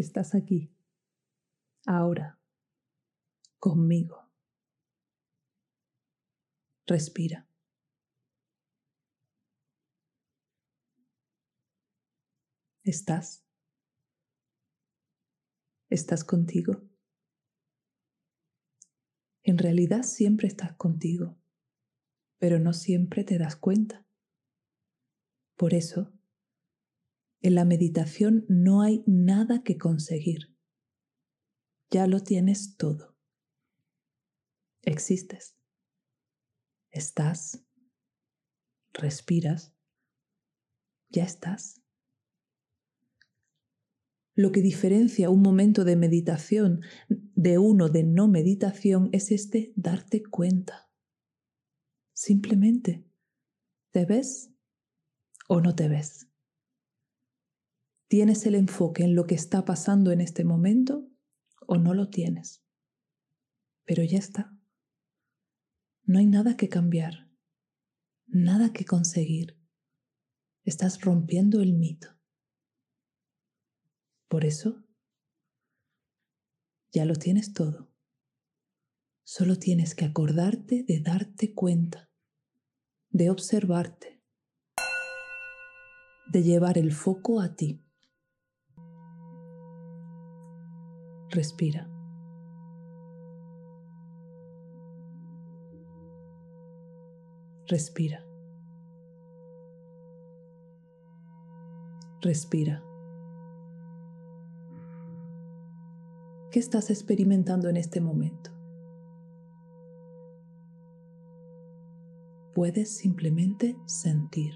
estás aquí, ahora, conmigo. Respira. ¿Estás? ¿Estás contigo? En realidad siempre estás contigo, pero no siempre te das cuenta. Por eso, en la meditación no hay nada que conseguir. Ya lo tienes todo. Existes. Estás. Respiras. Ya estás. Lo que diferencia un momento de meditación de uno de no meditación es este darte cuenta. Simplemente, ¿te ves o no te ves? ¿Tienes el enfoque en lo que está pasando en este momento o no lo tienes? Pero ya está. No hay nada que cambiar, nada que conseguir. Estás rompiendo el mito. Por eso, ya lo tienes todo. Solo tienes que acordarte de darte cuenta, de observarte, de llevar el foco a ti. Respira. Respira. Respira. ¿Qué estás experimentando en este momento? Puedes simplemente sentir.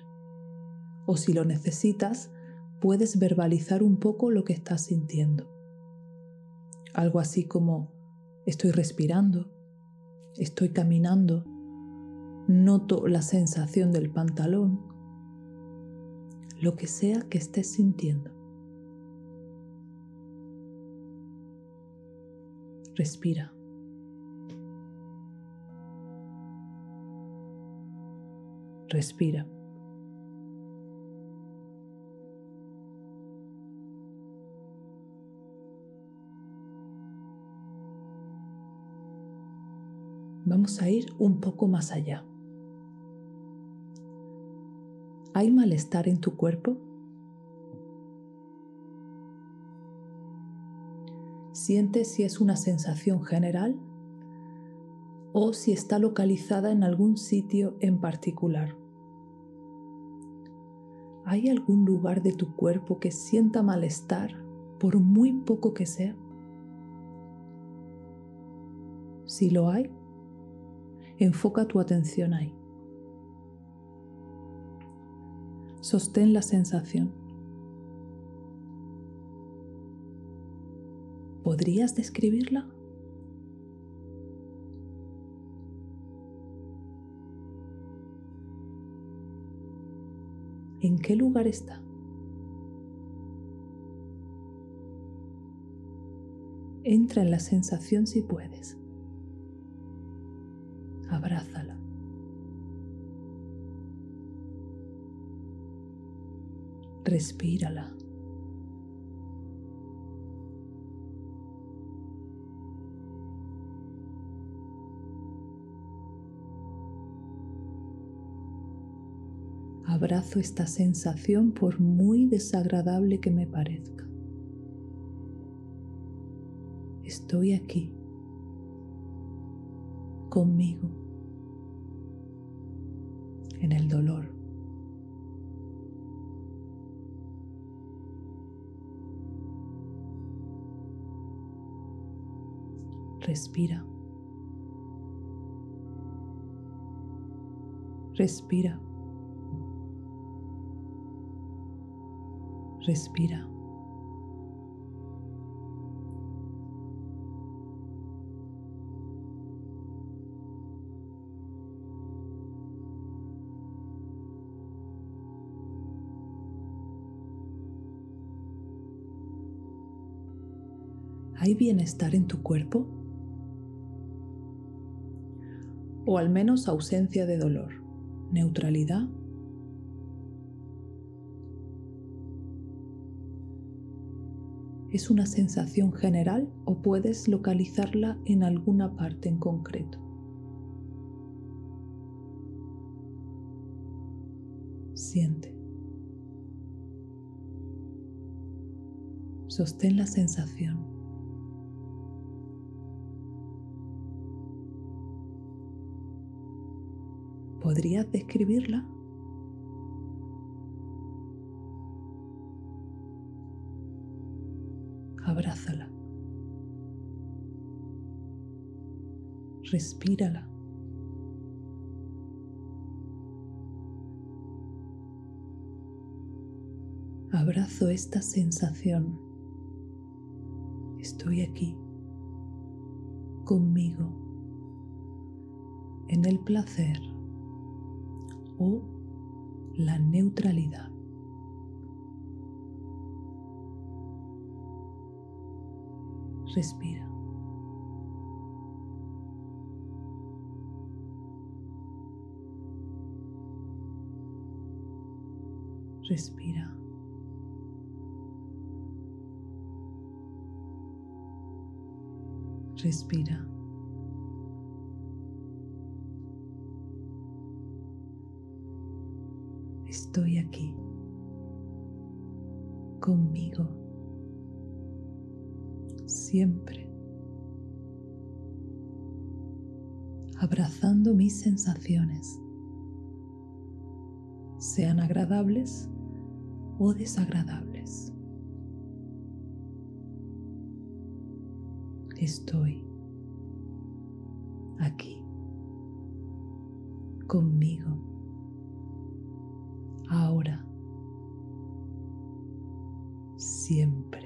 O si lo necesitas, puedes verbalizar un poco lo que estás sintiendo. Algo así como estoy respirando, estoy caminando, noto la sensación del pantalón, lo que sea que estés sintiendo. Respira. Respira. Vamos a ir un poco más allá. ¿Hay malestar en tu cuerpo? Siente si es una sensación general o si está localizada en algún sitio en particular. ¿Hay algún lugar de tu cuerpo que sienta malestar por muy poco que sea? Si lo hay, enfoca tu atención ahí. Sostén la sensación. ¿Podrías describirla? ¿En qué lugar está? Entra en la sensación si puedes. Respírala. Abrazo esta sensación por muy desagradable que me parezca. Estoy aquí, conmigo, en el dolor. Respira. Respira. Respira. ¿Hay bienestar en tu cuerpo? O al menos ausencia de dolor, neutralidad ¿Es una sensación general o puedes localizarla en alguna parte en concreto? Siente. Sostén la sensación. ¿Podrías describirla? Abrázala. Respírala. Abrazo esta sensación. Estoy aquí, conmigo, en el placer o la neutralidad. Respira. Respira. Respira. Estoy aquí conmigo siempre, abrazando mis sensaciones, sean agradables o desagradables. Estoy aquí conmigo siempre.